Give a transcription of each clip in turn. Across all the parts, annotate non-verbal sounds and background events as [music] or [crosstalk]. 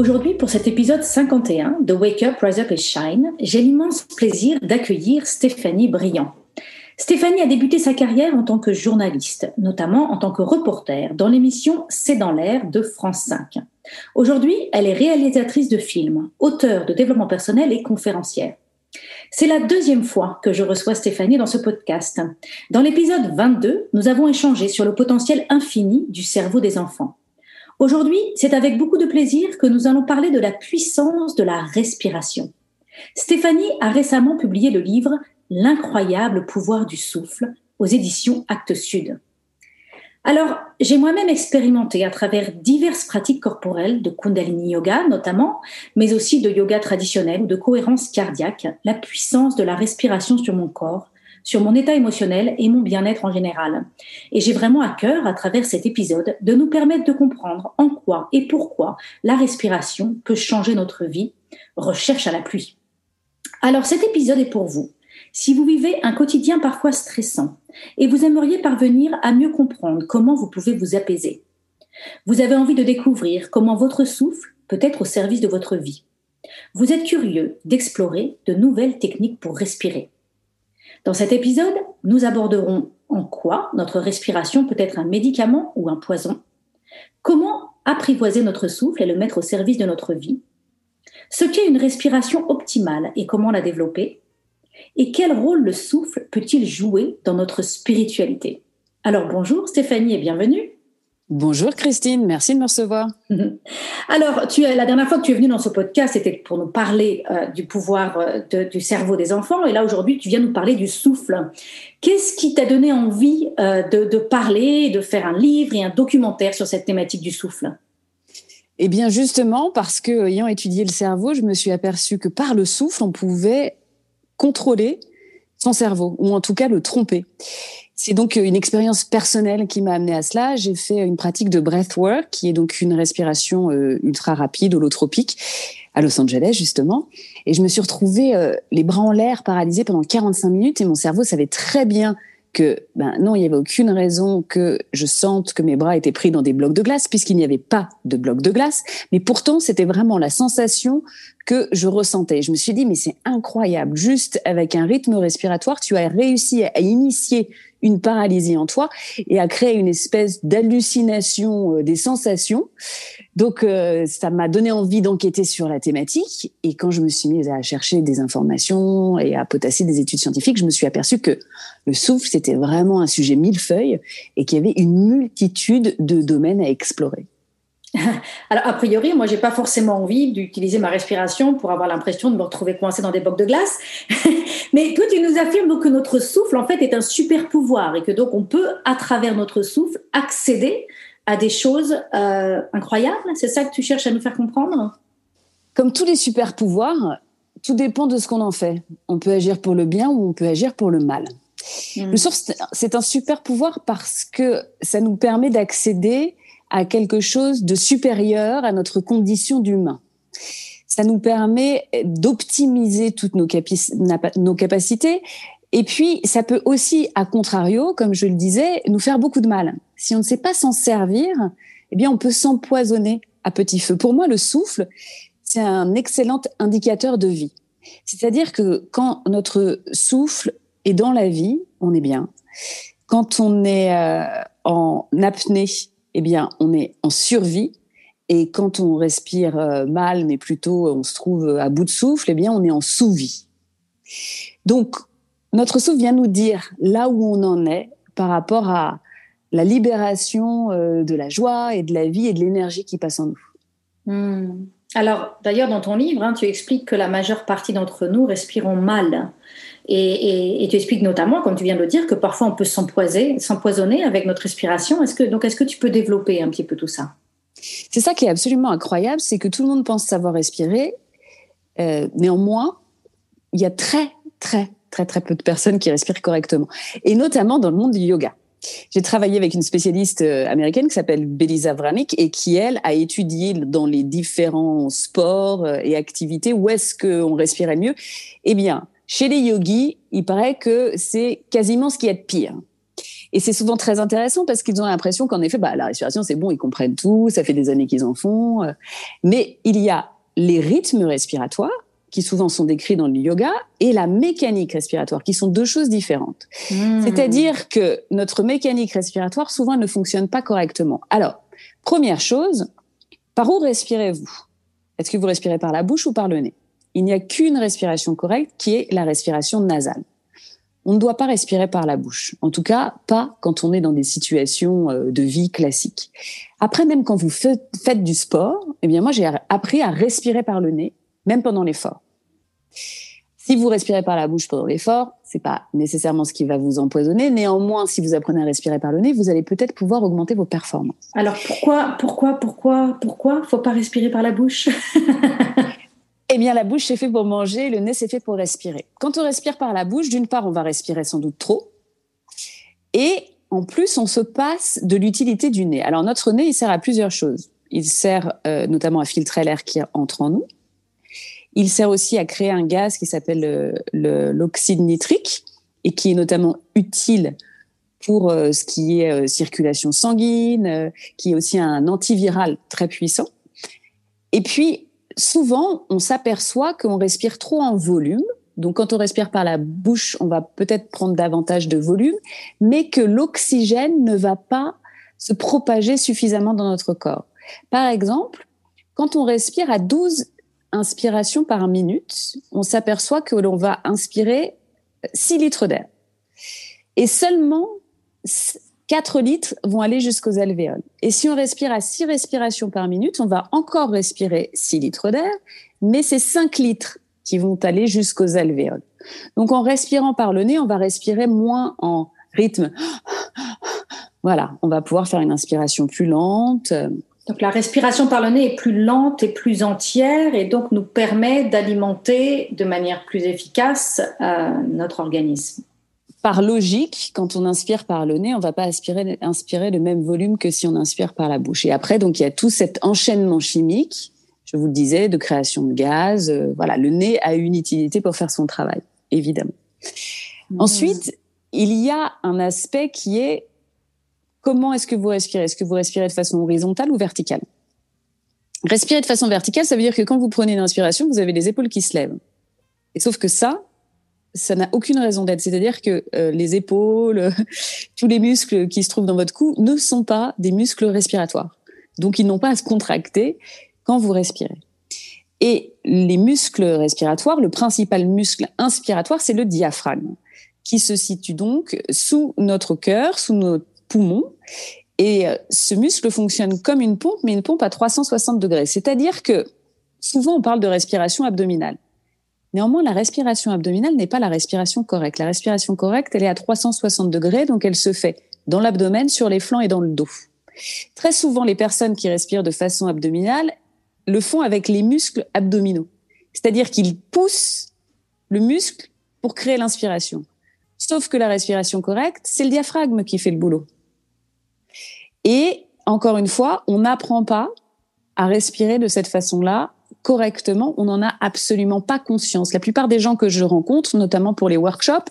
Aujourd'hui, pour cet épisode 51 de Wake Up, Rise Up et Shine, j'ai l'immense plaisir d'accueillir Stéphanie Briand. Stéphanie a débuté sa carrière en tant que journaliste, notamment en tant que reporter dans l'émission C'est dans l'air de France 5. Aujourd'hui, elle est réalisatrice de films, auteure de développement personnel et conférencière. C'est la deuxième fois que je reçois Stéphanie dans ce podcast. Dans l'épisode 22, nous avons échangé sur le potentiel infini du cerveau des enfants. Aujourd'hui, c'est avec beaucoup de plaisir que nous allons parler de la puissance de la respiration. Stéphanie a récemment publié le livre L'incroyable pouvoir du souffle aux éditions Actes Sud. Alors, j'ai moi-même expérimenté à travers diverses pratiques corporelles de Kundalini Yoga notamment, mais aussi de yoga traditionnel ou de cohérence cardiaque, la puissance de la respiration sur mon corps sur mon état émotionnel et mon bien-être en général. Et j'ai vraiment à cœur, à travers cet épisode, de nous permettre de comprendre en quoi et pourquoi la respiration peut changer notre vie. Recherche à la pluie. Alors cet épisode est pour vous. Si vous vivez un quotidien parfois stressant et vous aimeriez parvenir à mieux comprendre comment vous pouvez vous apaiser, vous avez envie de découvrir comment votre souffle peut être au service de votre vie. Vous êtes curieux d'explorer de nouvelles techniques pour respirer. Dans cet épisode, nous aborderons en quoi notre respiration peut être un médicament ou un poison, comment apprivoiser notre souffle et le mettre au service de notre vie, ce qu'est une respiration optimale et comment la développer, et quel rôle le souffle peut-il jouer dans notre spiritualité. Alors bonjour Stéphanie et bienvenue. Bonjour Christine, merci de me recevoir. [laughs] Alors, tu, la dernière fois que tu es venue dans ce podcast, c'était pour nous parler euh, du pouvoir euh, du cerveau des enfants. Et là, aujourd'hui, tu viens nous parler du souffle. Qu'est-ce qui t'a donné envie euh, de, de, parler, de faire un livre et un documentaire sur cette thématique du souffle? Eh bien, justement, parce que, ayant étudié le cerveau, je me suis aperçue que par le souffle, on pouvait contrôler son cerveau, ou en tout cas le tromper. C'est donc une expérience personnelle qui m'a amené à cela. J'ai fait une pratique de breathwork, qui est donc une respiration euh, ultra rapide, holotropique, à Los Angeles justement. Et je me suis retrouvée euh, les bras en l'air, paralysée pendant 45 minutes, et mon cerveau savait très bien que ben non, il n'y avait aucune raison que je sente que mes bras étaient pris dans des blocs de glace puisqu'il n'y avait pas de blocs de glace, mais pourtant c'était vraiment la sensation que je ressentais. Je me suis dit mais c'est incroyable, juste avec un rythme respiratoire, tu as réussi à initier une paralysie en toi et à créer une espèce d'hallucination euh, des sensations. Donc euh, ça m'a donné envie d'enquêter sur la thématique et quand je me suis mise à chercher des informations et à potasser des études scientifiques, je me suis aperçue que le souffle c'était vraiment un sujet millefeuille et qu'il y avait une multitude de domaines à explorer. [laughs] Alors, a priori, moi, j'ai pas forcément envie d'utiliser ma respiration pour avoir l'impression de me retrouver coincé dans des blocs de glace. [laughs] Mais toi, tu nous affirmes donc que notre souffle, en fait, est un super pouvoir et que donc on peut, à travers notre souffle, accéder à des choses euh, incroyables. C'est ça que tu cherches à nous faire comprendre? Comme tous les super pouvoirs, tout dépend de ce qu'on en fait. On peut agir pour le bien ou on peut agir pour le mal. Hmm. Le souffle, c'est un super pouvoir parce que ça nous permet d'accéder à quelque chose de supérieur à notre condition d'humain. Ça nous permet d'optimiser toutes nos, capacités et puis, ça peut aussi, à contrario, comme je le disais, nous faire beaucoup de mal. Si on ne sait pas s'en servir, eh bien, on peut s'empoisonner à petit feu. Pour moi, le souffle, c'est un excellent indicateur de vie. C'est-à-dire que quand notre souffle est dans la vie, on est bien. Quand on est euh, en apnée, eh bien, on est en survie. Et quand on respire euh, mal, mais plutôt on se trouve à bout de souffle, eh bien, on est en sous-vie. Donc, notre souffle vient nous dire là où on en est par rapport à la libération euh, de la joie et de la vie et de l'énergie qui passe en nous. Hmm. Alors, d'ailleurs, dans ton livre, hein, tu expliques que la majeure partie d'entre nous respirons mal. Et, tu expliques notamment, comme tu viens de le dire, que parfois on peut s'empoisonner avec notre respiration. Donc, est-ce que tu peux développer un petit peu tout ça? C'est ça qui est absolument incroyable, c'est que tout le monde pense savoir respirer, néanmoins, il y a très, très, très, très peu de personnes qui respirent correctement. Et notamment dans le monde du yoga. J'ai travaillé avec une spécialiste euh, américaine qui s'appelle Belisa Vranic et qui, elle, a étudié dans les différents sports euh, et activités où est-ce qu'on respirait mieux. Eh bien, chez les yogis, il paraît que c'est quasiment ce qui est de pire. Et c'est souvent très intéressant parce qu'ils ont l'impression qu'en effet, bah, la respiration, c'est bon, ils comprennent tout, ça fait des années qu'ils en font. Euh. Mais il y a les rythmes respiratoires qui souvent sont décrits dans le yoga, et la mécanique respiratoire, qui sont deux choses différentes. Hmm. C'est-à-dire que notre mécanique respiratoire, souvent, ne fonctionne pas correctement. Alors, première chose, par où respirez-vous? Est-ce que vous respirez par la bouche ou par le nez? Il n'y a qu'une respiration correcte qui est la respiration nasale. On ne doit pas respirer par la bouche. En tout cas, pas quand on est dans des situations euh, de vie classiques. Après, même quand vous faites du sport, eh bien, moi, j'ai appris à respirer par le nez même pendant l'effort. Si vous respirez par la bouche pendant l'effort, c'est pas nécessairement ce qui va vous empoisonner. Néanmoins, si vous apprenez à respirer par le nez, vous allez peut-être pouvoir augmenter vos performances. Alors pourquoi, pourquoi, pourquoi, pourquoi faut pas respirer par la bouche? [laughs] Eh bien, la bouche c'est fait pour manger, le nez c'est fait pour respirer. Quand on respire par la bouche, d'une part, on va respirer sans doute trop, et en plus, on se passe de l'utilité du nez. Alors notre nez, il sert à plusieurs choses. Il sert euh, notamment à filtrer l'air qui entre en nous il sert aussi à créer un gaz qui s'appelle l'oxyde nitrique et qui est notamment utile pour euh, ce qui est euh, circulation sanguine, euh, qui est aussi un antiviral très puissant. Et puis, souvent, on s'aperçoit qu'on respire trop en volume. Donc, quand on respire par la bouche, on va peut-être prendre davantage de volume, mais que l'oxygène ne va pas se propager suffisamment dans notre corps. Par exemple, quand on respire à 12 inspiration par minute, on s'aperçoit que l'on va inspirer 6 litres d'air. Et seulement 4 litres vont aller jusqu'aux alvéoles. Et si on respire à 6 respirations par minute, on va encore respirer 6 litres d'air, mais c'est 5 litres qui vont aller jusqu'aux alvéoles. Donc en respirant par le nez, on va respirer moins en rythme. Voilà, on va pouvoir faire une inspiration plus lente. Donc la respiration par le nez est plus lente et plus entière et donc nous permet d'alimenter de manière plus efficace euh, notre organisme. Par logique, quand on inspire par le nez, on ne va pas inspirer, inspirer le même volume que si on inspire par la bouche. Et après, donc il y a tout cet enchaînement chimique, je vous le disais, de création de gaz. Euh, voilà, le nez a une utilité pour faire son travail, évidemment. Mmh. Ensuite, il y a un aspect qui est Comment est-ce que vous respirez? Est-ce que vous respirez de façon horizontale ou verticale? Respirer de façon verticale, ça veut dire que quand vous prenez une inspiration, vous avez les épaules qui se lèvent. Et sauf que ça, ça n'a aucune raison d'être. C'est-à-dire que euh, les épaules, [laughs] tous les muscles qui se trouvent dans votre cou ne sont pas des muscles respiratoires. Donc, ils n'ont pas à se contracter quand vous respirez. Et les muscles respiratoires, le principal muscle inspiratoire, c'est le diaphragme, qui se situe donc sous notre cœur, sous notre poumon. Et euh, ce muscle fonctionne comme une pompe, mais une pompe à 360 degrés. C'est-à-dire que souvent on parle de respiration abdominale. Néanmoins, la respiration abdominale n'est pas la respiration correcte. La respiration correcte, elle est à 360 degrés, donc elle se fait dans l'abdomen, sur les flancs et dans le dos. Très souvent, les personnes qui respirent de façon abdominale le font avec les muscles abdominaux. C'est-à-dire qu'ils poussent le muscle pour créer l'inspiration. Sauf que la respiration correcte, c'est le diaphragme qui fait le boulot. Et encore une fois, on n'apprend pas à respirer de cette façon-là correctement. On n'en a absolument pas conscience. La plupart des gens que je rencontre, notamment pour les workshops,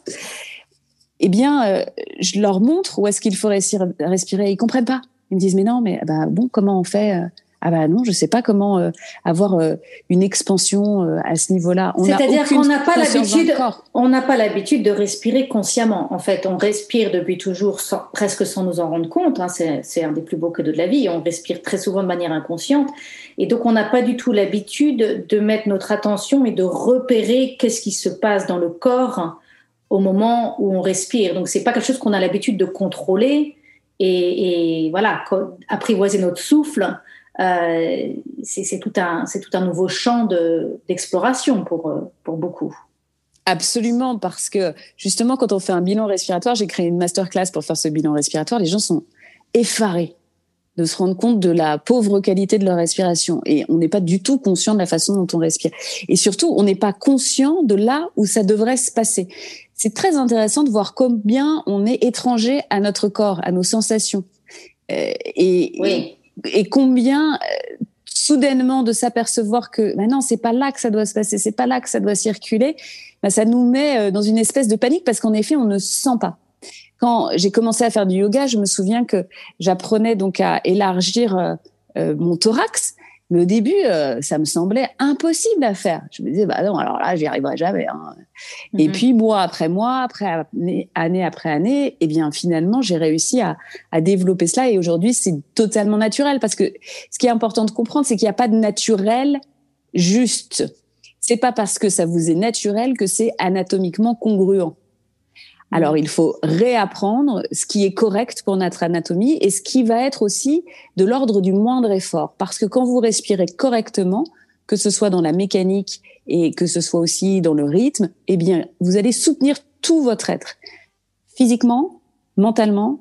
eh bien, euh, je leur montre où est-ce qu'il faut respirer. Ils comprennent pas. Ils me disent mais non, mais bah bon, comment on fait euh, ah bah non, je sais pas comment euh, avoir euh, une expansion euh, à ce niveau-là. C'est-à-dire qu'on n'a pas l'habitude, on n'a pas l'habitude de respirer consciemment. En fait, on respire depuis toujours, presque sans nous en rendre compte. Hein. C'est un des plus beaux cadeaux de la vie. On respire très souvent de manière inconsciente, et donc on n'a pas du tout l'habitude de mettre notre attention et de repérer qu'est-ce qui se passe dans le corps au moment où on respire. Donc c'est pas quelque chose qu'on a l'habitude de contrôler et, et voilà, apprivoiser notre souffle euh, c'est tout, un, tout un nouveau champ d'exploration pour, euh, pour beaucoup. Absolument, parce que justement, quand on fait un bilan respiratoire, j'ai créé une masterclass pour faire ce bilan respiratoire, les gens sont effarés de se rendre compte de la pauvre qualité de leur respiration. Et on n'est pas du tout conscient de la façon dont on respire. Et surtout, on n'est pas conscient de là où ça devrait se passer. C'est très intéressant de voir combien on est étranger à notre corps, à nos sensations. Euh, et, et, combien euh, soudainement de s'apercevoir que bah non, c'est pas là que ça doit se passer, c'est pas là que ça doit circuler, bah ça nous met euh, dans une espèce de panique parce qu'en effet, on ne sent pas. Quand j'ai commencé à faire du yoga, je me souviens que j'apprenais donc à élargir mon thorax mais au début, euh, ça me semblait impossible à faire. Je me disais, bah non, alors là, j'y arriverai jamais. Hein. Et mhm. puis, mois après mois, après année, après année, eh bien, finalement, j'ai réussi à, à, développer cela. Et aujourd'hui, c'est totalement naturel. Parce que ce qui est important de comprendre, c'est qu'il n'y a pas de naturel juste. C'est pas parce que ça vous est naturel que c'est anatomiquement congruent. Alors, il faut réapprendre ce qui est correct pour notre anatomie et ce qui va être aussi de l'ordre du moindre effort. Parce que quand vous respirez correctement, que ce soit dans la mécanique et que ce soit aussi dans le rythme, eh bien, vous allez soutenir tout votre être, physiquement, mentalement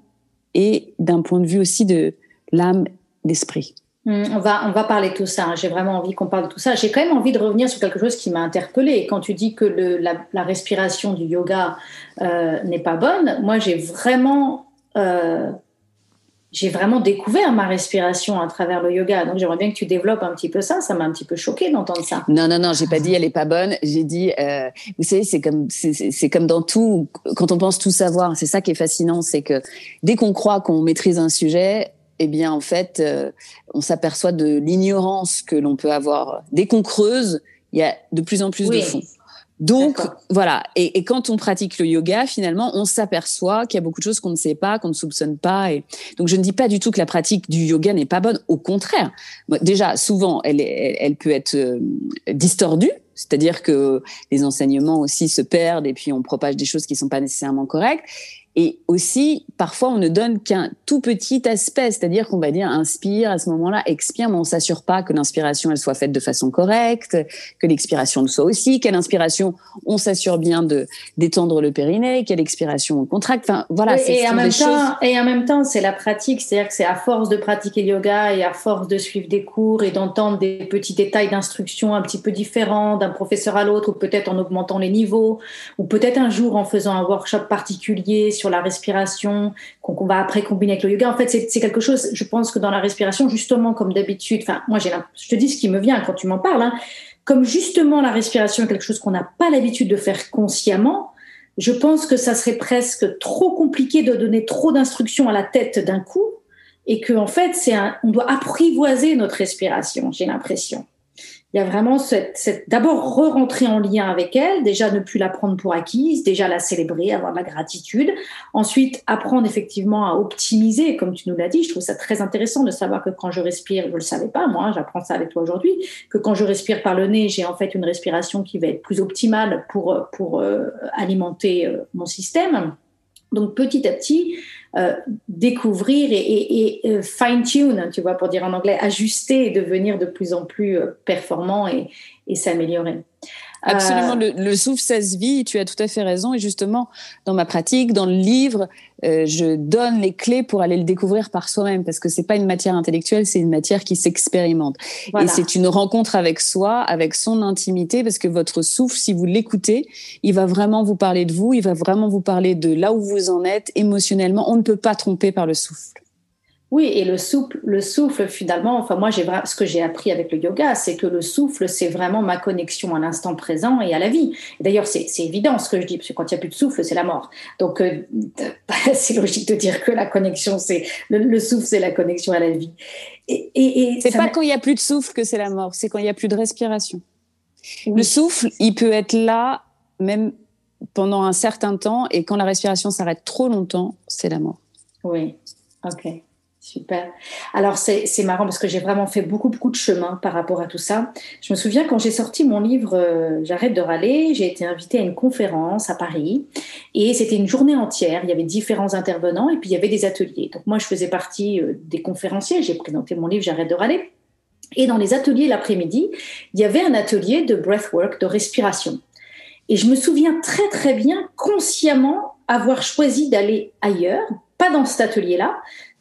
et d'un point de vue aussi de l'âme, d'esprit. Hmm, on va, on va parler de tout ça. Hein. J'ai vraiment envie qu'on parle de tout ça. J'ai quand même envie de revenir sur quelque chose qui m'a interpellée. Quand tu dis que la, respiration du yoga euh, n'est pas bonne, moi j'ai vraiment, euh, vraiment découvert ma respiration à travers le yoga. Donc j'aimerais bien que tu développes un petit peu ça. Ça m'a un petit peu choqué d'entendre ça. Non, non, non, j'ai pas dit elle est pas bonne. J'ai dit, euh, vous savez, c'est comme, c'est comme dans tout. Quand on pense tout savoir, c'est ça qui est fascinant, c'est que dès qu'on croit qu'on maîtrise un sujet, eh bien, en fait, euh, on s'aperçoit de l'ignorance que l'on peut avoir. Dès qu'on creuse, il y a de plus en plus de fond. Donc, voilà. Et, quand on pratique le yoga, finalement, on s'aperçoit qu'il y a beaucoup de choses qu'on ne sait pas, qu'on ne soupçonne pas. Et donc, je ne dis pas du tout que la pratique du yoga n'est pas bonne. Au contraire. Déjà, souvent, elle, elle, peut être euh, distordue. C'est-à-dire que les enseignements aussi se perdent et puis on propage des choses qui ne sont pas nécessairement correctes. Et aussi, parfois, on ne donne qu'un tout petit aspect, c'est-à-dire qu'on va dire inspire à ce moment-là, expire, mais on s'assure pas que l'inspiration elle soit faite de façon correcte, que l'expiration le soit aussi, qu'à l'inspiration on s'assure bien de d'étendre le périnée, qu'à l'expiration on contracte. Enfin, voilà. et, en même temps, et en même temps, c'est la pratique, c'est-à-dire que c'est à force de pratiquer le yoga et à force de suivre des cours et d'entendre des petits détails d'instruction un petit peu différents d'un professeur à l'autre, ou peut-être en augmentant les niveaux, ou peut-être un jour en faisant un workshop particulier sur la respiration, qu'on va après combiner avec le yoga. En fait, c'est quelque chose, je pense que dans la respiration, justement, comme d'habitude, enfin, moi, j'ai, je te dis ce qui me vient quand tu m'en parles, hein, comme justement la respiration est quelque chose qu'on n'a pas l'habitude de faire consciemment, je pense que ça serait presque trop compliqué de donner trop d'instructions à la tête d'un coup et que en fait, on doit apprivoiser notre respiration, j'ai l'impression il y a vraiment cette, cette d'abord re-rentrer en lien avec elle, déjà ne plus la prendre pour acquise, déjà la célébrer, avoir de la gratitude. Ensuite, apprendre effectivement à optimiser, comme tu nous l'as dit. Je trouve ça très intéressant de savoir que quand je respire, je le savais pas, moi, j'apprends ça avec toi aujourd'hui, que quand je respire par le nez, j'ai en fait une respiration qui va être plus optimale pour, pour euh, alimenter euh, mon système. Donc petit à petit, euh, découvrir et, euh, fine-tune, tu vois, pour dire en anglais, ajuster et devenir de plus en plus euh, performant et, et s'améliorer. Absolument, le, le, souffle, ça se vit, tu as tout à fait raison. Et justement, dans ma pratique, dans le livre, euh, je donne les clés pour aller le découvrir par soi-même, parce que c'est pas une matière intellectuelle, c'est une matière qui s'expérimente. Et c'est une rencontre avec soi, avec son intimité, parce que votre souffle, si vous l'écoutez, il va vraiment vous parler de vous, il va vraiment vous parler de là où vous en êtes émotionnellement. On ne peut pas tromper par le souffle. Oui, et le souffle, le souffle finalement, enfin moi j'ai ce que j'ai appris avec le yoga, c'est que le souffle c'est vraiment ma connexion à l'instant présent et à la vie. D'ailleurs c'est évident ce que je dis parce que quand il n'y a plus de souffle c'est la mort. Donc euh, [laughs] c'est logique de dire que la connexion c'est le, souffle c'est la connexion à la vie. Et, et, c'est pas quand il y a plus de souffle que c'est la mort, c'est quand il y a plus de respiration. Le souffle il peut être là même pendant un certain temps et quand la respiration s'arrête trop longtemps c'est la mort. Oui, ok. Super. Alors c'est marrant parce que j'ai vraiment fait beaucoup beaucoup de chemin par rapport à tout ça. Je me souviens quand j'ai sorti mon livre euh, J'arrête de râler, j'ai été invitée à une conférence à Paris et c'était une journée entière. Il y avait différents intervenants et puis il y avait des ateliers. Donc moi je faisais partie euh, des conférenciers. J'ai présenté mon livre J'arrête de râler. Et dans les ateliers l'après-midi, il y avait un atelier de breathwork, de respiration. Et je me souviens très très bien consciemment avoir choisi d'aller ailleurs, pas dans cet atelier-là,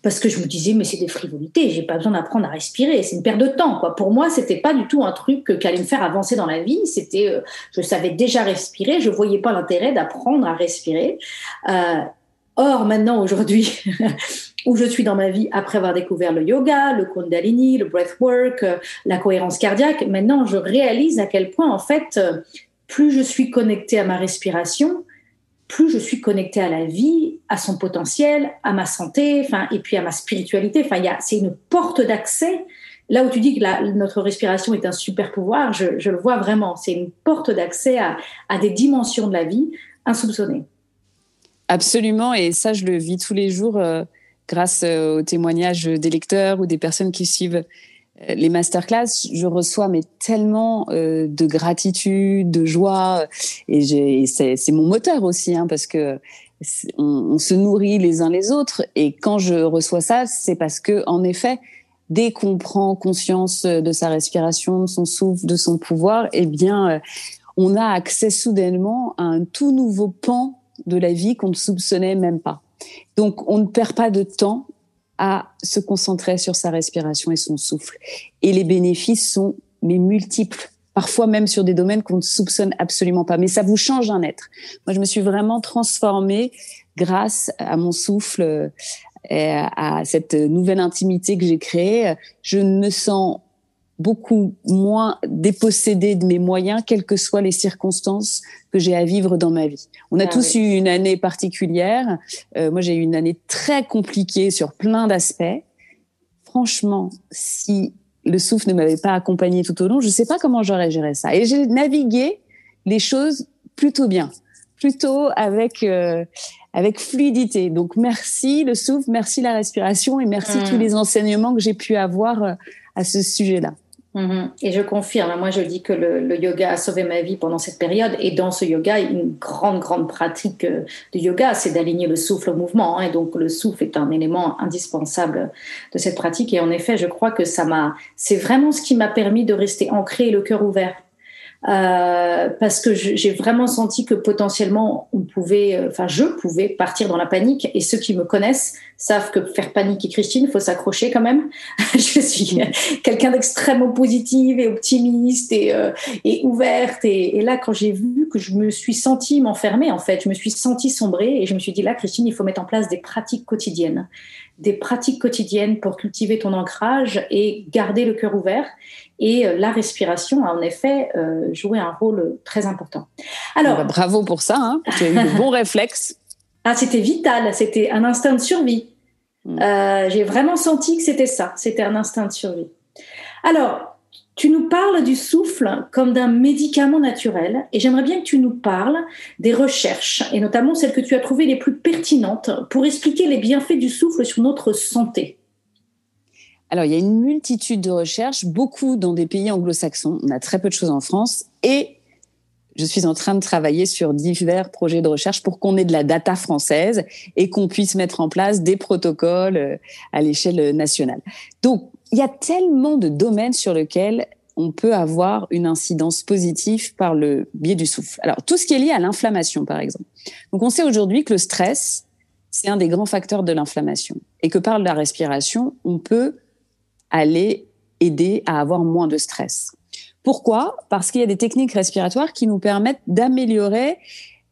parce que je me disais mais c'est des frivolités, j'ai pas besoin d'apprendre à respirer, c'est une perte de temps quoi. Pour moi, c'était pas du tout un truc qui allait me faire avancer dans la vie, c'était euh, je savais déjà respirer, je voyais pas l'intérêt d'apprendre à respirer. Euh, or maintenant aujourd'hui [laughs] où je suis dans ma vie après avoir découvert le yoga, le kundalini, le breathwork, euh, la cohérence cardiaque, maintenant je réalise à quel point en fait plus je suis connectée à ma respiration, plus je suis connectée à la vie, à son potentiel, à ma santé, enfin, et puis à ma spiritualité. Enfin, c'est une porte d'accès. Là où tu dis que notre respiration est un super pouvoir, je, le vois vraiment. C'est une porte d'accès à, des dimensions de la vie insoupçonnées. Absolument, et ça, je le vis tous les jours euh, grâce euh, aux témoignages des lecteurs ou des personnes qui suivent euh, les masterclass, je reçois mais tellement de gratitude, de joie, et c'est mon moteur aussi, hein, parce que on, se nourrit les uns les autres. Et quand je reçois ça, c'est parce que en effet, dès qu'on prend conscience de sa respiration, de son souffle, de son pouvoir, eh bien, euh, on a accès soudainement à un tout nouveau pan de la vie qu'on ne soupçonnait même pas. Donc, on ne perd pas de temps à se concentrer sur sa respiration et son souffle. Et les bénéfices sont mais multiples, parfois même sur des domaines qu'on ne soupçonne absolument pas. Mais ça vous change un être. Moi, je me suis vraiment transformée grâce à mon souffle, et à cette nouvelle intimité que j'ai créée. Je me sens beaucoup moins dépossédée de mes moyens, quelles que soient les circonstances que j'ai à vivre dans ma vie. On a ah tous eu une année particulière. Euh, moi, j'ai eu une année très compliquée sur plein d'aspects. Franchement, si le souffle ne m'avait pas accompagné tout au long, je ne sais pas comment j'aurais géré ça. Et j'ai navigué les choses plutôt bien, plutôt avec euh, avec fluidité. Donc merci le souffle, merci la respiration et merci tous mmh. les enseignements que j'ai pu avoir euh, à ce sujet-là. Mhm. Et je confirme, moi je dis que le, yoga a sauvé ma vie pendant cette période. Et dans ce yoga, une grande, grande pratique euh, du yoga, c'est d'aligner le souffle au mouvement. Hein. et donc le souffle est un élément indispensable de cette pratique. Et en effet, je crois que ça m'a, c'est vraiment ce qui m'a permis de rester ancré et le cœur ouvert euh, parce que j'ai vraiment senti que potentiellement on pouvait, euh, enfin je pouvais partir dans la panique et ceux qui me connaissent savent que faire paniquer Christine, il faut s'accrocher quand même. [laughs] je suis quelqu'un d'extrêmement positive et optimiste et, euh, et ouverte et, et, là quand j'ai vu que je me suis sentie m'enfermer en fait, je me suis sentie sombrer et je me suis dit là Christine, il faut mettre en place des pratiques quotidiennes des pratiques quotidiennes pour cultiver ton ancrage et garder le cœur ouvert. Et euh, la respiration a en effet euh, joué un rôle très important. Alors, ah bah, bravo pour ça, hein. tu as eu de bons [laughs] réflexes. Ah, c'était vital, c'était un instinct de survie. Hmm. Euh, j'ai vraiment senti que c'était ça, c'était un instinct de survie. Alors, tu nous parles du souffle comme d'un médicament naturel et j'aimerais bien que tu nous parles des recherches et notamment celles que tu as trouvées les plus pertinentes pour expliquer les bienfaits du souffle sur notre santé. Alors, il y a une multitude de recherches, beaucoup dans des pays anglo-saxons. On a très peu de choses en France et je suis en train de travailler sur divers projets de recherche pour qu'on ait de la data française et qu'on puisse mettre en place des protocoles euh, à l'échelle nationale. Donc, il y a tellement de domaines sur lesquels on peut avoir une incidence positive par le biais du souffle. Alors, tout ce qui est lié à l'inflammation, par exemple. Donc, on sait aujourd'hui que le stress, c'est un des grands facteurs de l'inflammation. Et que par la respiration, on peut aller aider à avoir moins de stress. Pourquoi? Parce qu'il y a des techniques respiratoires qui nous permettent d'améliorer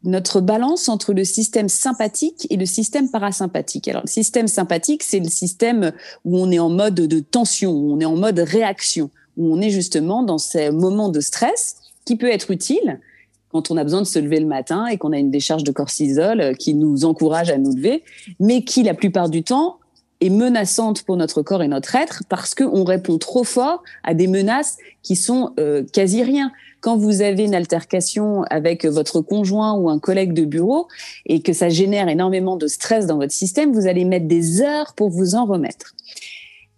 notre balance entre le système sympathique et le système parasympathique. Alors, le système sympathique, c'est le système où on est en mode de tension, où on est en mode réaction, où on est justement dans ces moments de stress qui peut être utile quand on a besoin de se lever le matin et qu'on a une décharge de cortisol qui nous encourage à nous lever, mais qui, la plupart du temps, est menaçante pour notre corps et notre être parce qu'on répond trop fort à des menaces qui sont euh, quasi rien quand vous avez une altercation avec votre conjoint ou un collègue de bureau et que ça génère énormément de stress dans votre système, vous allez mettre des heures pour vous en remettre.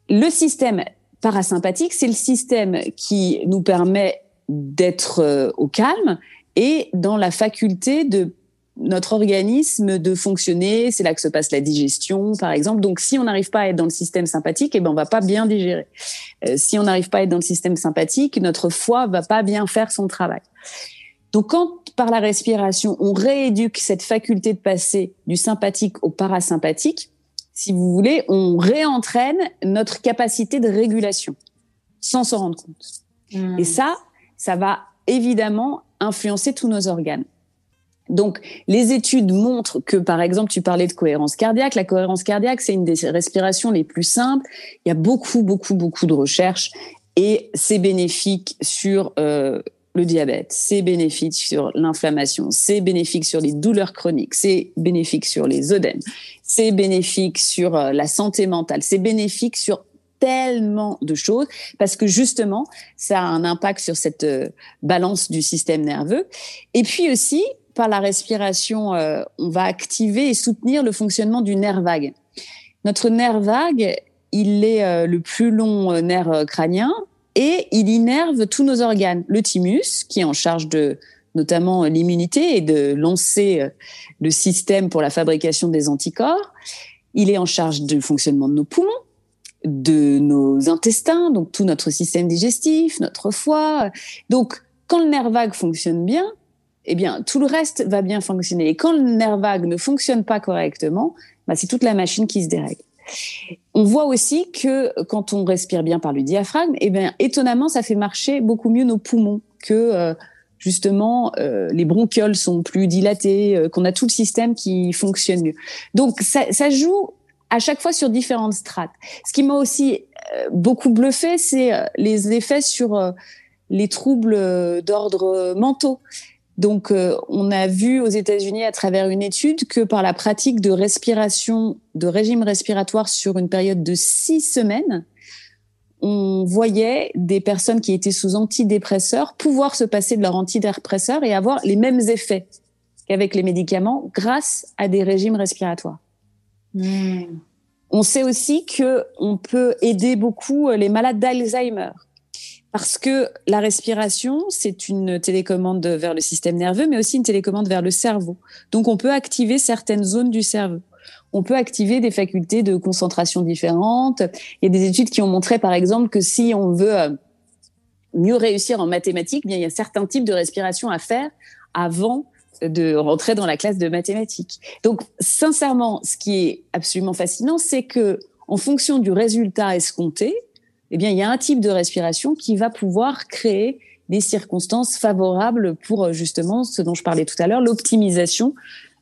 Le système parasympathique, c'est le système qui nous permet d'être euh, au calme et dans la faculté de notre organisme de fonctionner. C'est là que se passe la digestion, par exemple. Donc, si on n'arrive pas à être dans le système sympathique, eh ben, on va pas bien digérer. Euh, si on n'arrive pas à être dans le système sympathique, notre foie va pas bien faire son travail. Donc, quand par la respiration, on rééduque cette faculté de passer du sympathique au parasympathique, si vous voulez, on réentraîne notre capacité de régulation sans s'en rendre compte. Hmm. Et ça, ça va évidemment influencer tous nos organes. Donc, les études montrent que, par exemple, tu parlais de cohérence cardiaque. La cohérence cardiaque, c'est une des respirations les plus simples. Il y a beaucoup, beaucoup, beaucoup de recherches et c'est bénéfique sur euh, le diabète, c'est bénéfique sur l'inflammation, c'est bénéfique sur les douleurs chroniques, c'est bénéfique sur les œdèmes, c'est bénéfique sur euh, la santé mentale, c'est bénéfique sur tellement de choses parce que justement, ça a un impact sur cette euh, balance du système nerveux. Et puis aussi, par la respiration, euh, on va activer et soutenir le fonctionnement du nerf vague. Notre nerf vague, il est euh, le plus long euh, nerf crânien et il innerve tous nos organes. Le thymus, qui est en charge de notamment l'immunité et de lancer le système pour la fabrication des anticorps. Il est en charge du fonctionnement de nos poumons, de nos intestins, donc tout notre système digestif, notre foie. Donc, quand le nerf vague fonctionne bien, eh bien, tout le reste va bien fonctionner. Et quand le nerf vague ne fonctionne pas correctement, bah, c'est toute la machine qui se dérègle. On voit aussi que quand on respire bien par le diaphragme, eh bien, étonnamment, ça fait marcher beaucoup mieux nos poumons que euh, justement euh, les bronchioles sont plus dilatées, euh, qu'on a tout le système qui fonctionne mieux. Donc, ça, joue à chaque fois sur différentes strates. Ce qui m'a aussi beaucoup bluffé, c'est les effets sur les troubles d'ordre mentaux. Donc, euh, on a vu aux États-Unis à travers une étude que par la pratique de respiration, de régime respiratoire sur une période de six semaines, on voyait des personnes qui étaient sous antidépresseurs pouvoir se passer de leur antidépresseur et avoir les mêmes effets qu'avec les médicaments grâce à des régimes respiratoires. Hmm. On sait aussi que on peut aider beaucoup les malades d'Alzheimer parce que la respiration, c'est une télécommande vers le système nerveux, mais aussi une télécommande vers le cerveau. Donc, on peut activer certaines zones du cerveau. On peut activer des facultés de concentration différentes. Il y a des études qui ont montré, par exemple, que si on veut euh, mieux réussir en mathématiques, bien, il y a certains types de respiration à faire avant de rentrer dans la classe de mathématiques. Donc, sincèrement, ce qui est absolument fascinant, c'est que en fonction du résultat escompté, eh bien, il y a un type de respiration qui va pouvoir créer des circonstances favorables pour euh, justement ce dont je parlais tout à l'heure, l'optimisation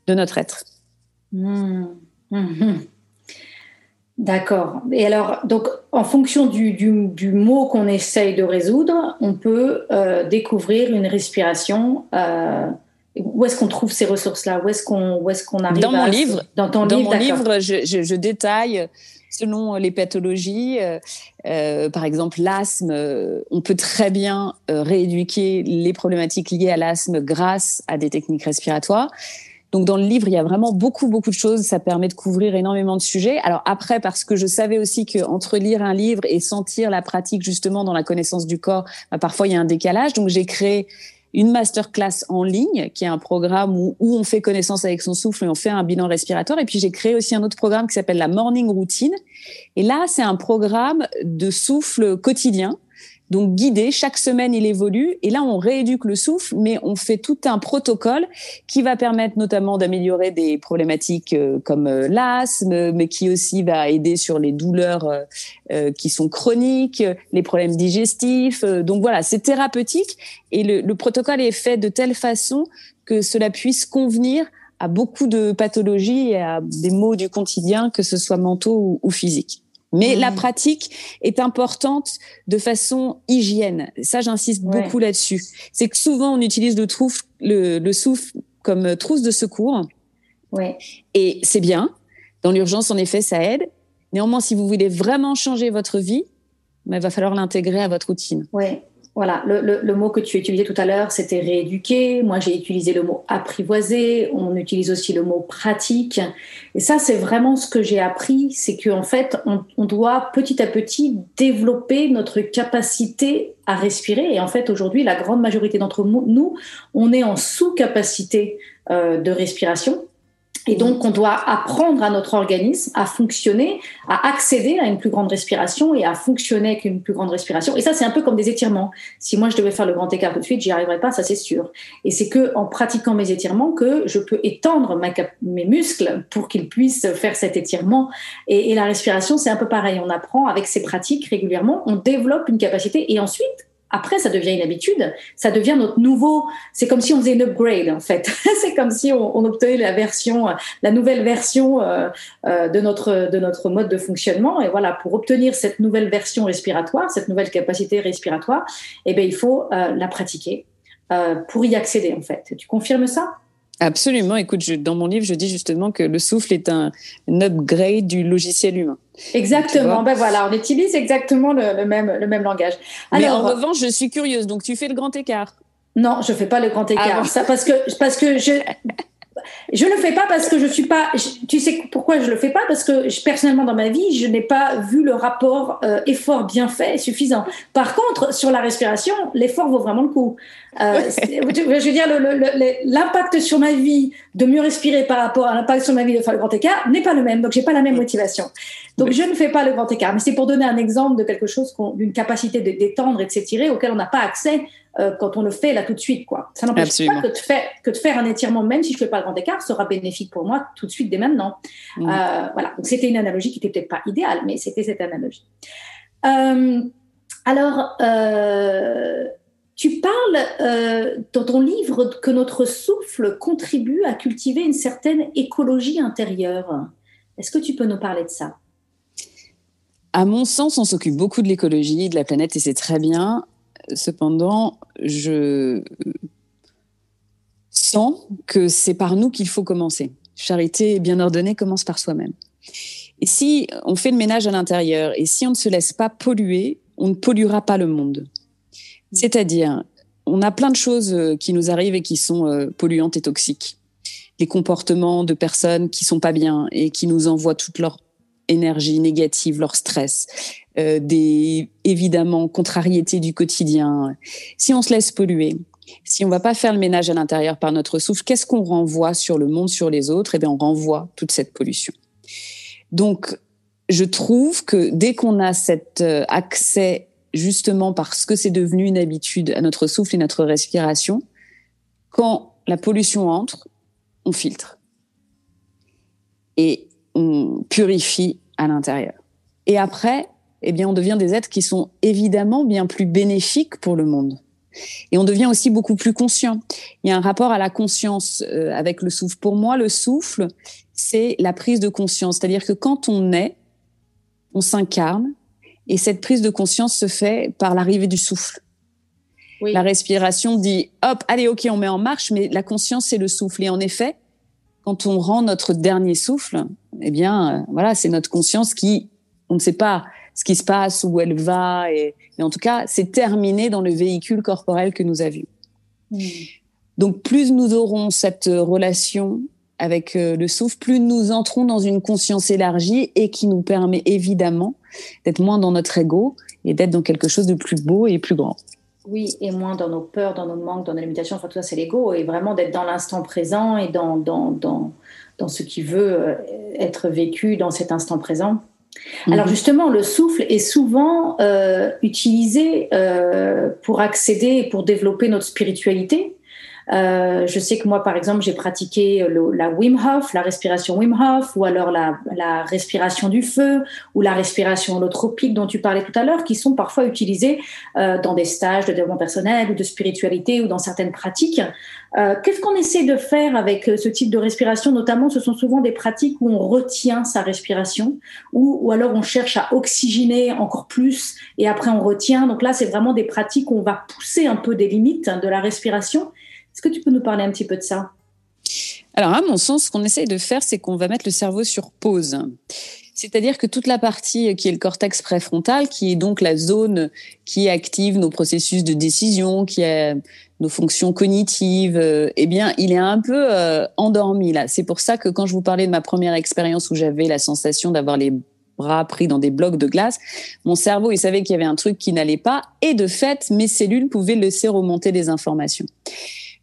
de notre être. Mmh. Mmh. D'accord. Et alors, donc, en fonction du, du, mot qu'on essaye de résoudre, on peut euh, découvrir une respiration. Euh, où est-ce qu'on trouve ces ressources-là? Où est-ce qu'on est qu'on arrive Dans mon livre. Dans ton dans livre, mon livre, je, je, je détaille selon les pathologies. Euh, euh, par exemple, l'asthme, euh, on peut très bien rééduquer les problématiques liées à l'asthme grâce à des techniques respiratoires. Donc dans le livre, il y a vraiment beaucoup beaucoup de choses. Ça permet de couvrir énormément de sujets. Alors après, parce que je savais aussi que entre lire un livre et sentir la pratique justement dans la connaissance du corps, bah, parfois il y a un décalage. Donc j'ai créé une masterclass en ligne, qui est un programme où, on fait connaissance avec son souffle et on fait un bilan respiratoire. Et puis j'ai créé aussi un autre programme qui s'appelle la Morning Routine. Et là, c'est un programme de souffle quotidien donc guidé. Chaque semaine, il évolue. Et là, on rééduque le souffle, mais on fait tout un protocole qui va permettre notamment d'améliorer des problématiques euh, comme euh, l'asthme, mais qui aussi va aider sur les douleurs euh, qui sont chroniques, les problèmes digestifs. Donc voilà, c'est thérapeutique. Et le, protocole est fait de telle façon que cela puisse convenir à beaucoup de pathologies et à des maux du quotidien, que ce soit mentaux ou physiques. Mais la mmh. pratique est importante de façon hygiène. Ça, j'insiste beaucoup là-dessus. C'est que souvent, on utilise le, le, souffle comme euh, trousse de secours. Ouais. Et c'est bien. Dans l'urgence, en effet, ça aide. Néanmoins, si vous voulez vraiment changer votre vie, bah, il va falloir l'intégrer à votre routine. Ouais. Voilà, le, mot que tu utilisais tout à l'heure, c'était rééduquer. Moi, j'ai utilisé le mot apprivoiser. On utilise aussi le mot pratique. Et ça, c'est vraiment ce que j'ai appris, c'est qu'en fait, on, doit petit à petit développer notre capacité à respirer. Et en fait, aujourd'hui, la grande majorité d'entre nous, on est en sous-capacité euh, de respiration. Et donc, on doit apprendre à notre organisme à fonctionner, à accéder à une plus grande respiration et à fonctionner avec une plus grande respiration. Et ça, c'est un peu comme des étirements. Si moi, je devais faire le grand écart tout de suite, j'y arriverais pas, ça c'est sûr. Et c'est que en pratiquant mes étirements que je peux étendre mes muscles pour qu'ils puissent faire cet étirement. Et, et la respiration, c'est un peu pareil. On apprend avec ces pratiques régulièrement, on développe une capacité et ensuite, après, ça devient une habitude, ça devient notre nouveau. C'est comme si on faisait une upgrade en fait. [laughs] c'est comme si on, obtenait la version, la nouvelle version euh, euh, de notre de notre mode de fonctionnement. Et voilà, pour obtenir cette nouvelle version respiratoire, cette nouvelle capacité respiratoire, eh bien, il faut euh, la pratiquer pour y accéder en fait. Tu confirmes ça? Absolument. Écoute, je, dans mon livre, je dis justement que le souffle est un, upgrade du logiciel humain. Exactement. Ben voilà, on utilise exactement le, même, le même langage. Mais en revanche, je suis curieuse. Donc, tu fais le grand écart Non, je fais pas le grand écart. Ah ça, parce que parce que je je le fais pas parce que je suis pas. tu sais pourquoi je le fais pas? Parce que personnellement dans ma vie, je n'ai pas vu le rapport euh, effort bien fait suffisant. Par contre, sur la respiration, l'effort vaut vraiment le coup. Euh, [laughs] je veux dire, l'impact sur ma vie de mieux respirer par rapport à l'impact sur ma vie de faire le grand écart n'est pas le même. Donc, j'ai pas la même motivation. Donc, je ne fais pas le grand écart. Mais c'est pour donner un exemple de quelque chose, d'une capacité de détendre et de s'étirer auquel on n'a pas accès euh, quand on le fait là tout de suite. Quoi. Ça n'empêche pas que de, faire, que de faire un étirement, même si je ne fais pas le grand écart, sera bénéfique pour moi tout de suite dès maintenant. Mm. Euh, voilà. Donc, c'était une analogie qui n'était peut-être pas idéale, mais c'était cette analogie. Euh, alors, tu parles dans ton livre que notre souffle contribue à cultiver une certaine écologie intérieure. Est-ce que tu peux nous parler de ça? À mon sens, on s'occupe beaucoup de l'écologie, de la planète, et c'est très bien. Cependant, je sens que c'est par nous qu'il faut commencer. Charité bien ordonnée commence par soi-même. Et si on fait le ménage à l'intérieur et si on ne se laisse pas polluer, on ne polluera pas le monde. C'est-à-dire, on a plein de choses euh, qui nous arrivent et qui sont euh, polluantes et toxiques. Les comportements de personnes qui sont pas bien et qui nous envoient toute leur énergie négative, leur stress, euh, des évidemment contrariétés du quotidien. Si on se laisse polluer, si on va pas faire le ménage à l'intérieur par notre souffle, qu'est-ce qu'on renvoie sur le monde, sur les autres? Eh bien, on renvoie toute cette pollution. Donc, je trouve que dès qu'on a cet euh, accès, justement parce que c'est devenu une habitude à notre souffle et notre respiration, quand la pollution entre, on filtre et on purifie à l'intérieur. Et après, eh bien, on devient des êtres qui sont évidemment bien plus bénéfiques pour le monde. Et on devient aussi beaucoup plus conscient. Il y a un rapport à la conscience euh, avec le souffle. Pour moi, le souffle, c'est la prise de conscience. C'est-à-dire que quand on est, on s'incarne, et cette prise de conscience se fait par l'arrivée du souffle. La respiration dit, hop, allez, ok, on met en marche, mais la conscience, c'est le souffle. Et en effet, quand on rend notre dernier souffle, eh bien, euh, voilà, c'est notre conscience qui, on ne sait pas ce qui se passe, où elle va. Et, mais en tout cas, c'est terminé dans le véhicule corporel que nous avions. Hmm. Donc, plus nous aurons cette relation avec euh, le souffle, plus nous entrons dans une conscience élargie et qui nous permet évidemment d'être moins dans notre ego et d'être dans quelque chose de plus beau et plus grand. Oui, et moins dans nos peurs, dans nos manques, dans nos limitations. Enfin, tout ça, c'est l'ego. Et vraiment d'être dans l'instant présent et dans, dans, dans, dans ce qui veut euh, être vécu dans cet instant présent. Alors mhm. justement, le souffle est souvent euh, utilisé euh, pour accéder et pour développer notre spiritualité. Euh, je sais que moi, par exemple, j'ai pratiqué la Wim Hof, la respiration Wim Hof, ou alors la, la respiration du feu, ou la respiration holotropique dont tu parlais tout à l'heure, qui sont parfois utilisées euh, dans des stages de développement personnel ou de spiritualité ou dans certaines pratiques. Euh, Qu'est-ce qu'on essaie de faire avec euh, ce type de respiration? Notamment, ce sont souvent des pratiques où on retient sa respiration, ou, ou alors on cherche à oxygéner encore plus et après on retient. Donc là, c'est vraiment des pratiques où on va pousser un peu des limites de la respiration. Est-ce que tu peux nous parler un petit peu de ça? Alors, à mon sens, ce qu'on essaye de faire, c'est qu'on va mettre le cerveau sur pause. C'est-à-dire que toute la partie qui est le cortex préfrontal, qui est donc la zone qui active nos processus de décision, qui a nos fonctions cognitives, euh, eh bien, il est un peu euh, endormi là. C'est pour ça que quand je vous parlais de ma première expérience où j'avais la sensation d'avoir les bras pris dans des blocs de glace, mon cerveau, il savait qu'il y avait un truc qui n'allait pas, et de fait, mes cellules pouvaient laisser remonter des informations.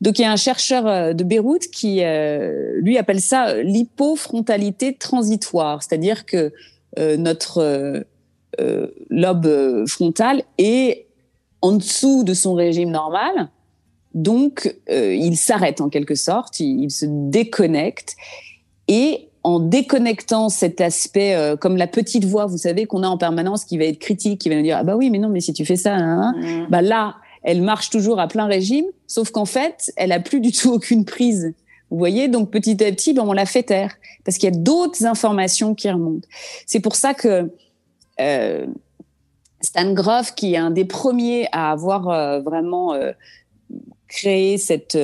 Donc il y a un chercheur de Beyrouth qui lui appelle ça l'hypofrontalité transitoire, c'est-à-dire que notre lobe frontal est en dessous de son régime normal. Donc, il s'arrête en quelque sorte, il, il, se déconnecte. Et en déconnectant cet aspect euh, comme la petite voix, vous savez, qu'on a en permanence, qui va être critique, qui va nous dire ah bah oui, mais non, mais si tu fais ça, hein, hein, bah là, elle marche toujours à plein régime, sauf qu'en fait, elle a plus du tout aucune prise. Vous voyez, donc petit à petit, ben, on la fait taire parce qu'il y a d'autres informations qui remontent. C'est pour ça que euh, Stan Groff, qui est un des premiers à avoir euh, vraiment euh, créé cette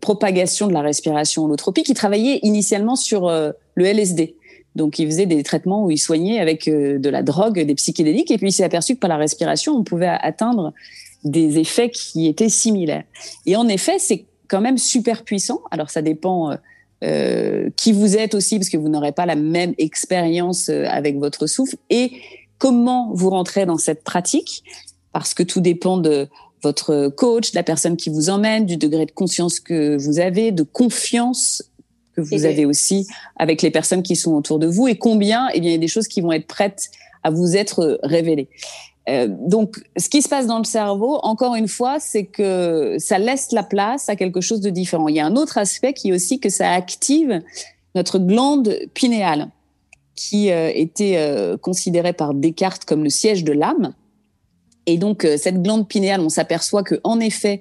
propagation de la respiration holotropique, il travaillait initialement sur le LSD. Donc, il faisait des traitements où il soignait avec de la drogue, des psychédéliques, et puis il s'est aperçu que par la respiration, on pouvait atteindre des effets qui étaient similaires. Et en effet, c'est quand même super puissant. Alors, ça dépend euh, euh qui vous êtes aussi, parce que vous n'aurez pas la même expérience euh, avec votre souffle, et comment vous rentrez dans cette pratique, parce que tout dépend de votre coach, de la personne qui vous emmène, du degré de conscience que vous avez, de confiance que vous avez aussi avec les personnes qui sont autour de vous et combien, eh bien, il y a des choses qui vont être prêtes à vous être révélées. Euh, donc, ce qui se passe dans le cerveau, encore une fois, c'est que ça laisse la place à quelque chose de différent. Il y a un autre aspect qui est aussi que ça active notre glande pinéale, qui euh, était euh, considérée par Descartes comme le siège de l'âme. Et donc, cette glande pinéale, on s'aperçoit que, en effet,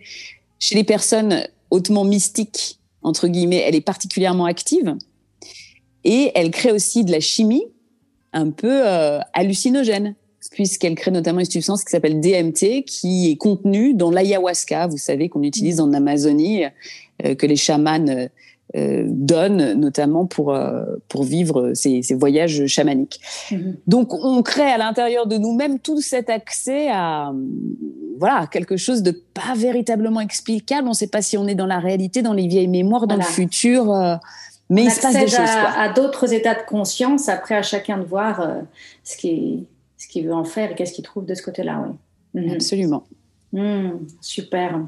chez les personnes hautement mystiques, entre guillemets, elle est particulièrement active et elle crée aussi de la chimie un peu hallucinogène puisqu'elle crée notamment une substance qui s'appelle DMT qui est contenue dans l'ayahuasca, vous savez qu'on utilise en Amazonie, euh, que les chamans euh, euh, donne notamment pour euh, pour vivre ces, ces voyages chamaniques. Mhm. Donc on crée à l'intérieur de nous-mêmes tout cet accès à voilà quelque chose de pas véritablement explicable. On ne sait pas si on est dans la réalité, dans les vieilles mémoires, dans le futur. Mais il se passe des choses. À, à d'autres états de conscience, après à chacun de voir ce qu'il ce qu'il veut en faire et qu'est-ce qu'il trouve de ce côté-là. Oui. Mhm. Absolument. Hmm, super.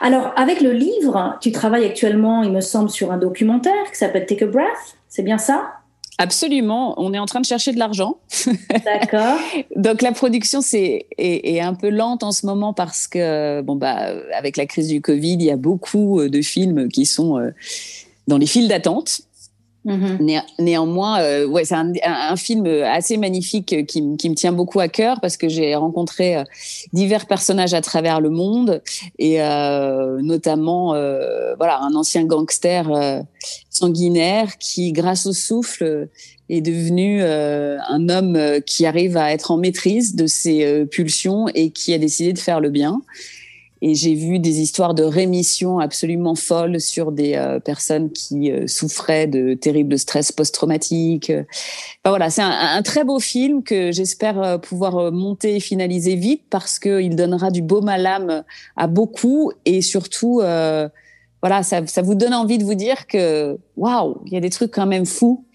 Alors, avec le livre, tu travailles actuellement, il me semble, sur un documentaire qui s'appelle Take a Breath. C'est bien ça? Absolument. On est en train de chercher de l'argent. [laughs] D'accord. Donc la production c'est est, un peu lente en ce moment parce que bon bah avec la crise du Covid, il y a beaucoup de films qui sont euh, dans les files d'attente. Mm-hmm. néanmoins, euh, ouais, c'est un, film assez magnifique qui, me tient beaucoup à cœur parce que j'ai rencontré euh, divers personnages à travers le monde et euh, notamment voilà un ancien gangster sanguinaire qui, grâce au souffle, est devenu un homme qui arrive à être en maîtrise de ses pulsions et qui a décidé de faire le bien. Et j'ai vu des histoires de rémission absolument folles sur des euh, personnes qui euh, souffraient de terribles stress post-traumatique. Enfin, voilà, c'est un, un, très beau film que j'espère euh, pouvoir monter et finaliser vite parce qu'il donnera du baume à l'âme à beaucoup et surtout, euh, voilà, ça, ça, vous donne envie de vous dire que waouh, il y a des trucs quand même fous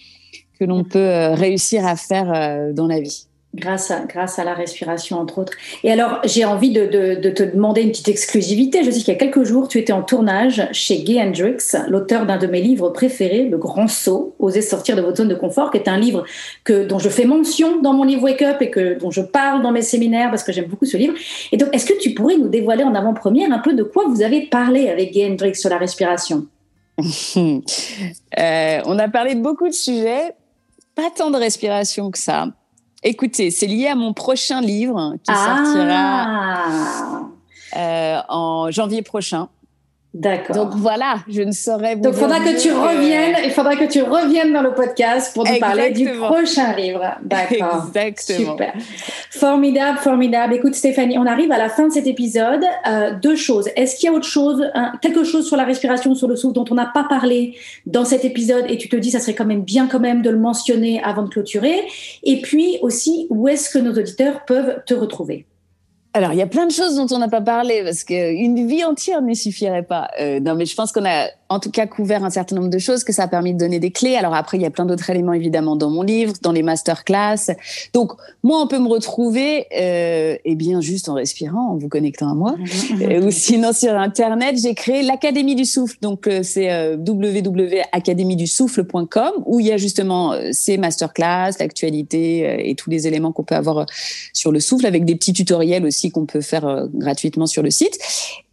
que l'on peut réussir à faire dans la vie. Grâce à, la respiration, entre autres. Et alors, j'ai envie de, te demander une petite exclusivité. Je sais qu'il y a quelques jours, tu étais en tournage chez Gay Hendrix, l'auteur d'un de mes livres préférés, Le Grand Saut, Oser sortir de votre zone de confort, qui est un livre dont je fais mention dans mon livre Wake Up et que, dont je parle dans mes séminaires parce que j'aime beaucoup ce livre. Et donc, est-ce que tu pourrais nous dévoiler en avant-première un peu de quoi vous avez parlé avec Gay Hendrix sur la respiration? [laughs] Euh, On a parlé de beaucoup de sujets, pas tant de respiration que ça. Écoutez, c'est lié à mon prochain livre qui ah. sortira euh, en janvier prochain. D'accord. Donc voilà, je ne saurais. Donc il faudra que tu reviennes. Il faudra que tu reviennes dans le podcast pour nous parler du prochain livre. D'accord. Exactement. Super. Formidable, formidable. Écoute Stéphanie, on arrive à la fin de cet épisode. Euh, deux choses. Est-ce qu'il y a autre chose, quelque chose sur la respiration, sur le souffle dont on n'a pas parlé dans cet épisode et tu te dis ça serait quand même bien quand même de le mentionner avant de clôturer? Et puis aussi, où est-ce que nos auditeurs peuvent te retrouver? Alors, il y a plein de choses dont on n'a pas parlé parce qu'une vie entière ne suffirait pas. Euh, non, mais je pense qu'on a en tout cas couvert un certain nombre de choses, que ça a permis de donner des clés. Alors après, il y a plein d'autres éléments évidemment dans mon livre, dans les masterclass. Donc moi, on peut me retrouver, euh, eh bien juste en respirant, en vous connectant à moi, [laughs] euh, ou sinon sur Internet, j'ai créé l'Académie du Souffle. Donc euh, c'est euh, www.académiedusouffle.com où il y a justement euh, ces masterclass, l'actualité euh, et tous les éléments qu'on peut avoir sur le souffle, avec des petits tutoriels aussi qu'on peut faire gratuitement sur le site.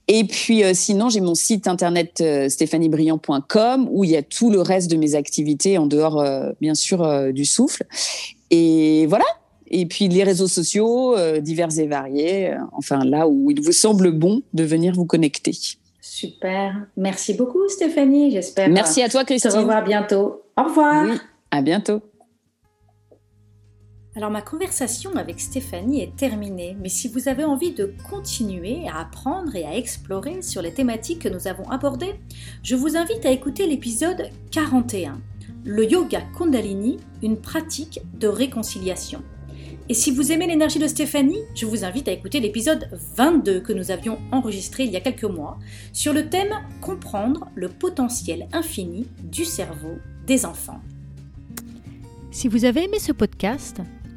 Et puis euh, sinon, j'ai mon site internet euh, stéphaniebriand.com où il y a tout le reste de mes activités en dehors, euh, bien sûr, euh, du souffle. Et voilà. Et puis les réseaux sociaux divers et variés. enfin là où il vous semble bon de venir vous connecter. Super. Merci beaucoup, Stéphanie. J'espère Merci à toi, te Christine. revoir bientôt. Au revoir. Oui, à bientôt. Alors ma conversation avec Stéphanie est terminée, mais si vous avez envie de continuer à apprendre et à explorer sur les thématiques que nous avons abordées, je vous invite à écouter l'épisode 41, le yoga Kundalini, une pratique de réconciliation. Et si vous aimez l'énergie de Stéphanie, je vous invite à écouter l'épisode 22 que nous avions enregistré il y a quelques mois sur le thème Comprendre le potentiel infini du cerveau des enfants. Si vous avez aimé ce podcast,